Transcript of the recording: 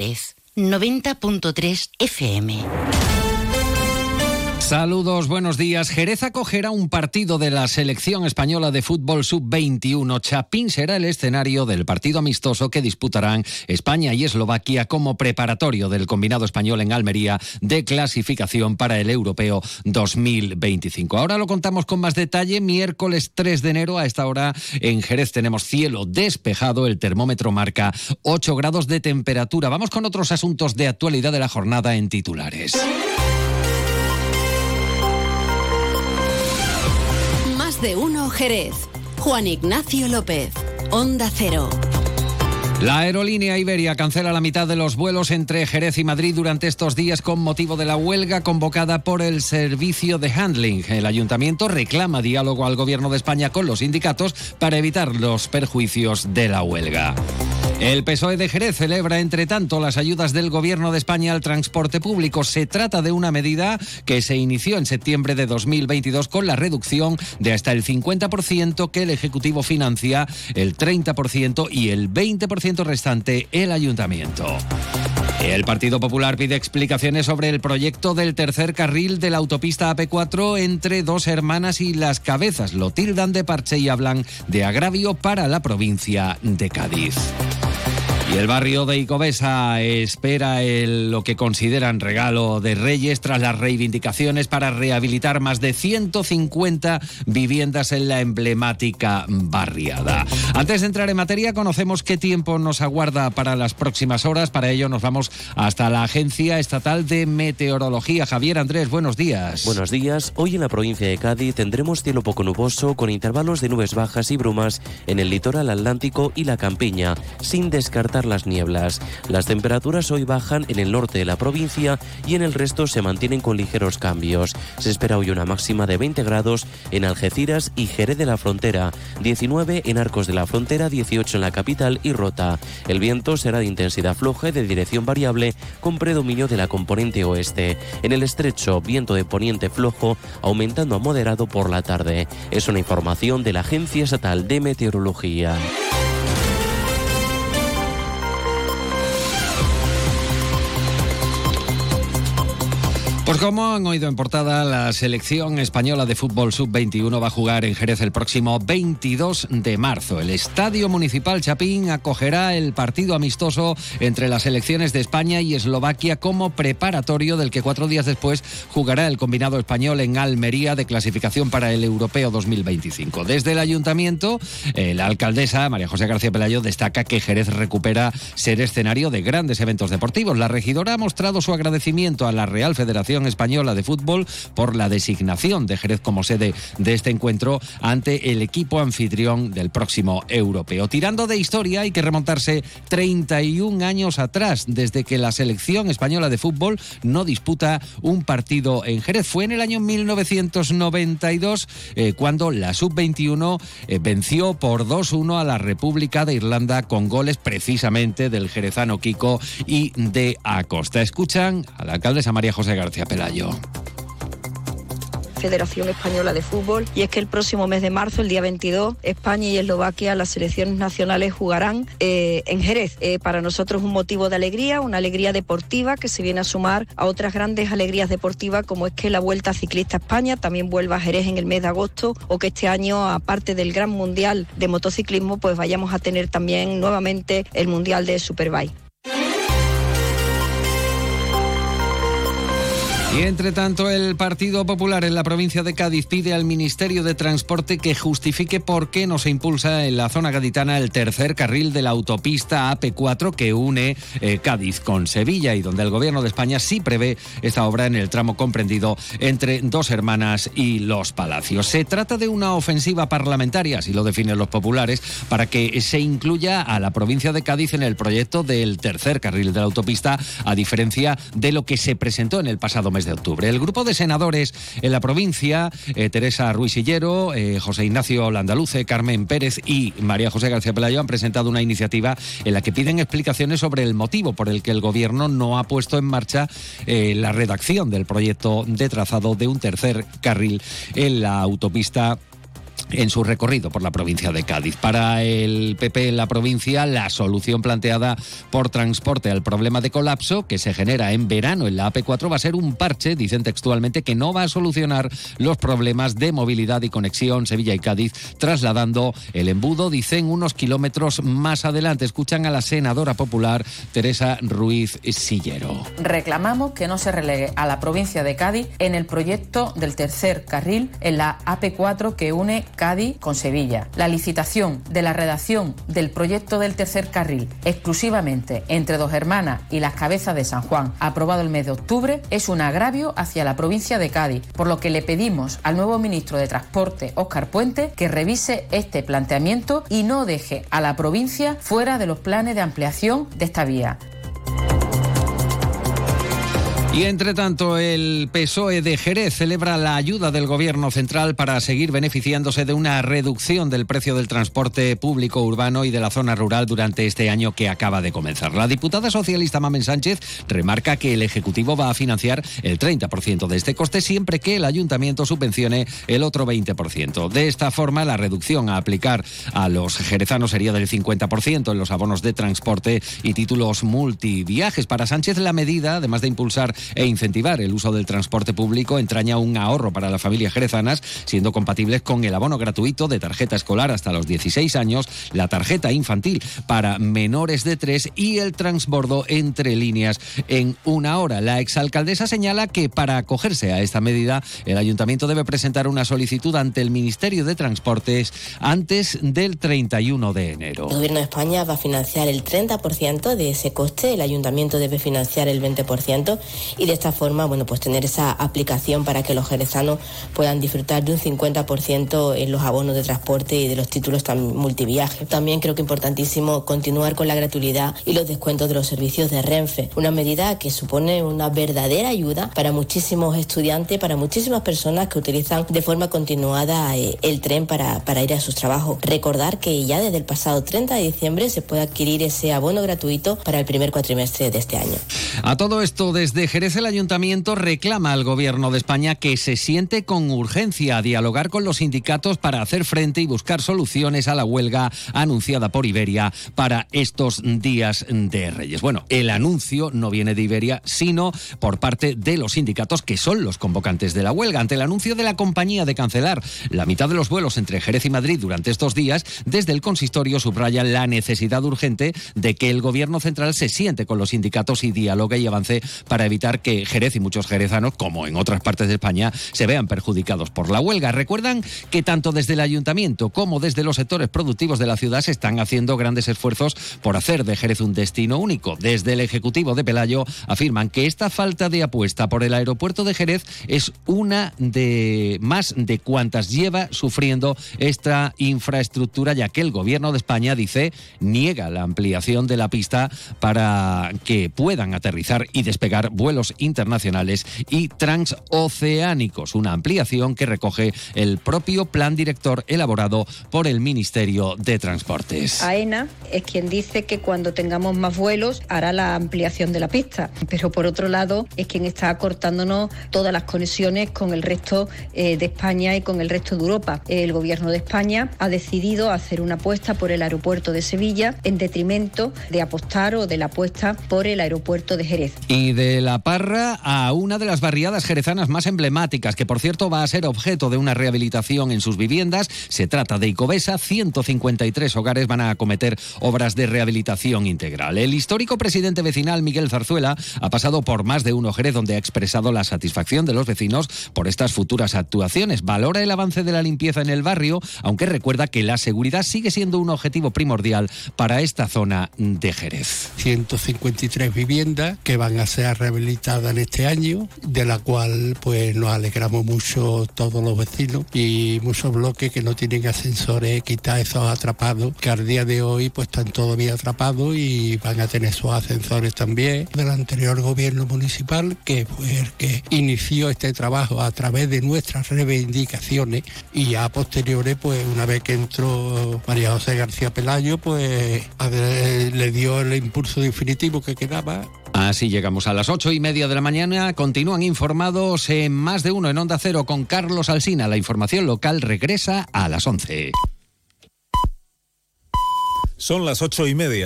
Pez 90.3 FM. Saludos, buenos días. Jerez acogerá un partido de la selección española de fútbol sub-21. Chapín será el escenario del partido amistoso que disputarán España y Eslovaquia como preparatorio del combinado español en Almería de clasificación para el europeo 2025. Ahora lo contamos con más detalle. Miércoles 3 de enero a esta hora en Jerez tenemos cielo despejado. El termómetro marca 8 grados de temperatura. Vamos con otros asuntos de actualidad de la jornada en titulares. De uno Jerez. Juan Ignacio López, Onda Cero. La aerolínea Iberia cancela la mitad de los vuelos entre Jerez y Madrid durante estos días con motivo de la huelga convocada por el servicio de handling. El ayuntamiento reclama diálogo al gobierno de España con los sindicatos para evitar los perjuicios de la huelga. El PSOE de Jerez celebra, entre tanto, las ayudas del Gobierno de España al transporte público. Se trata de una medida que se inició en septiembre de 2022 con la reducción de hasta el 50% que el Ejecutivo financia, el 30% y el 20% restante el Ayuntamiento. El Partido Popular pide explicaciones sobre el proyecto del tercer carril de la autopista AP4 entre dos hermanas y las cabezas. Lo tildan de parche y hablan de agravio para la provincia de Cádiz. Y el barrio de Icobesa espera el, lo que consideran regalo de Reyes tras las reivindicaciones para rehabilitar más de 150 viviendas en la emblemática barriada. Antes de entrar en materia, conocemos qué tiempo nos aguarda para las próximas horas. Para ello nos vamos hasta la Agencia Estatal de Meteorología. Javier Andrés, buenos días. Buenos días. Hoy en la provincia de Cádiz tendremos cielo poco nuboso con intervalos de nubes bajas y brumas en el litoral atlántico y la campiña, sin descartar las nieblas. Las temperaturas hoy bajan en el norte de la provincia y en el resto se mantienen con ligeros cambios. Se espera hoy una máxima de 20 grados en Algeciras y Jerez de la Frontera, 19 en Arcos de la Frontera, 18 en la capital y Rota. El viento será de intensidad floja y de dirección variable con predominio de la componente oeste. En el estrecho, viento de poniente flojo aumentando a moderado por la tarde. Es una información de la Agencia Estatal de Meteorología. Pues como han oído en portada, la selección española de fútbol sub-21 va a jugar en Jerez el próximo 22 de marzo. El Estadio Municipal Chapín acogerá el partido amistoso entre las selecciones de España y Eslovaquia como preparatorio del que cuatro días después jugará el combinado español en Almería de clasificación para el Europeo 2025. Desde el ayuntamiento, eh, la alcaldesa María José García Pelayo destaca que Jerez recupera ser escenario de grandes eventos deportivos. La regidora ha mostrado su agradecimiento a la Real Federación Española de Fútbol por la designación de Jerez como sede de este encuentro ante el equipo anfitrión del próximo europeo. Tirando de historia, hay que remontarse 31 años atrás, desde que la selección española de fútbol no disputa un partido en Jerez. Fue en el año 1992 eh, cuando la sub-21 eh, venció por 2-1 a la República de Irlanda con goles precisamente del jerezano Kiko y de Acosta. Escuchan a la alcaldesa María José García Pelayo. Federación Española de Fútbol y es que el próximo mes de marzo, el día 22, España y Eslovaquia, las selecciones nacionales jugarán eh, en Jerez. Eh, para nosotros un motivo de alegría, una alegría deportiva que se viene a sumar a otras grandes alegrías deportivas como es que la Vuelta Ciclista España también vuelva a Jerez en el mes de agosto o que este año, aparte del Gran Mundial de Motociclismo, pues vayamos a tener también nuevamente el Mundial de Superbike. Y entre tanto, el Partido Popular en la provincia de Cádiz pide al Ministerio de Transporte que justifique por qué no se impulsa en la zona gaditana el tercer carril de la autopista AP4 que une eh, Cádiz con Sevilla y donde el Gobierno de España sí prevé esta obra en el tramo comprendido entre Dos Hermanas y Los Palacios. Se trata de una ofensiva parlamentaria, así lo definen los populares, para que se incluya a la provincia de Cádiz en el proyecto del tercer carril de la autopista, a diferencia de lo que se presentó en el pasado mes de octubre. El grupo de senadores en la provincia, eh, Teresa Ruisillero, eh, José Ignacio Landaluce, Carmen Pérez y María José García Pelayo han presentado una iniciativa en la que piden explicaciones sobre el motivo por el que el gobierno no ha puesto en marcha eh, la redacción del proyecto de trazado de un tercer carril en la autopista en su recorrido por la provincia de Cádiz. Para el PP en la provincia, la solución planteada por transporte al problema de colapso que se genera en verano en la AP4 va a ser un parche, dicen textualmente, que no va a solucionar los problemas de movilidad y conexión Sevilla y Cádiz, trasladando el embudo, dicen, unos kilómetros más adelante. Escuchan a la senadora popular Teresa Ruiz Sillero. Reclamamos que no se relegue a la provincia de Cádiz en el proyecto del tercer carril en la AP4 que une Cádiz con Sevilla. La licitación de la redacción del proyecto del tercer carril exclusivamente entre dos hermanas y las cabezas de San Juan, aprobado el mes de octubre, es un agravio hacia la provincia de Cádiz, por lo que le pedimos al nuevo ministro de Transporte, Óscar Puente, que revise este planteamiento y no deje a la provincia fuera de los planes de ampliación de esta vía. Y entre tanto, el PSOE de Jerez celebra la ayuda del Gobierno central para seguir beneficiándose de una reducción del precio del transporte público urbano y de la zona rural durante este año que acaba de comenzar. La diputada socialista Mamen Sánchez remarca que el Ejecutivo va a financiar el 30% de este coste siempre que el Ayuntamiento subvencione el otro 20%. De esta forma, la reducción a aplicar a los jerezanos sería del 50% en los abonos de transporte y títulos multiviajes. Para Sánchez, la medida, además de impulsar e incentivar el uso del transporte público entraña un ahorro para las familias jerezanas, siendo compatibles con el abono gratuito de tarjeta escolar hasta los 16 años, la tarjeta infantil para menores de 3 y el transbordo entre líneas en una hora. La exalcaldesa señala que para acogerse a esta medida, el ayuntamiento debe presentar una solicitud ante el Ministerio de Transportes antes del 31 de enero. El Gobierno de España va a financiar el 30% de ese coste, el ayuntamiento debe financiar el 20% y de esta forma, bueno, pues tener esa aplicación para que los jerezanos puedan disfrutar de un 50% en los abonos de transporte y de los títulos multiviaje. También creo que importantísimo continuar con la gratuidad y los descuentos de los servicios de Renfe, una medida que supone una verdadera ayuda para muchísimos estudiantes, para muchísimas personas que utilizan de forma continuada eh, el tren para, para ir a sus trabajos. Recordar que ya desde el pasado 30 de diciembre se puede adquirir ese abono gratuito para el primer cuatrimestre de este año. A todo esto, desde El ayuntamiento reclama al gobierno de España que se siente con urgencia a dialogar con los sindicatos para hacer frente y buscar soluciones a la huelga anunciada por Iberia para estos días de Reyes. Bueno, el anuncio no viene de Iberia, sino por parte de los sindicatos que son los convocantes de la huelga. Ante el anuncio de la compañía de cancelar la mitad de los vuelos entre Jerez y Madrid durante estos días, desde el consistorio subraya la necesidad urgente de que el gobierno central se siente con los sindicatos y dialogue y avance para evitar que Jerez y muchos jerezanos, como en otras partes de España, se vean perjudicados por la huelga. Recuerdan que tanto desde el ayuntamiento como desde los sectores productivos de la ciudad se están haciendo grandes esfuerzos por hacer de Jerez un destino único. Desde el Ejecutivo de Pelayo afirman que esta falta de apuesta por el aeropuerto de Jerez es una de más de cuantas lleva sufriendo esta infraestructura, ya que el gobierno de España dice niega la ampliación de la pista para que puedan aterrizar y despegar vuelos internacionales y transoceánicos, una ampliación que recoge el propio plan director elaborado por el Ministerio de Transportes. AENA es quien dice que cuando tengamos más vuelos hará la ampliación de la pista, pero por otro lado es quien está cortándonos todas las conexiones con el resto eh, de España y con el resto de Europa. El Gobierno de España ha decidido hacer una apuesta por el aeropuerto de Sevilla en detrimento de apostar o de la apuesta por el aeropuerto de Jerez. Y de la a una de las barriadas jerezanas más emblemáticas, que por cierto va a ser objeto de una rehabilitación en sus viviendas. Se trata de Icobesa, 153 hogares van a acometer obras de rehabilitación integral. El histórico presidente vecinal Miguel Zarzuela ha pasado por más de un Jerez donde ha expresado la satisfacción de los vecinos por estas futuras actuaciones. Valora el avance de la limpieza en el barrio, aunque recuerda que la seguridad sigue siendo un objetivo primordial para esta zona de Jerez. 153 viviendas que van a ser rehabilitadas en este año, de la cual pues nos alegramos mucho todos los vecinos y muchos bloques que no tienen ascensores, quita esos atrapados, que al día de hoy pues están todavía atrapados y van a tener sus ascensores también. Del anterior gobierno municipal, que fue que inició este trabajo a través de nuestras reivindicaciones y a posteriores, pues una vez que entró María José García Pelayo, pues le dio el impulso definitivo que quedaba Así llegamos a las ocho y media de la mañana. Continúan informados en más de uno en Onda Cero con Carlos Alsina. La información local regresa a las once. Son las ocho y media.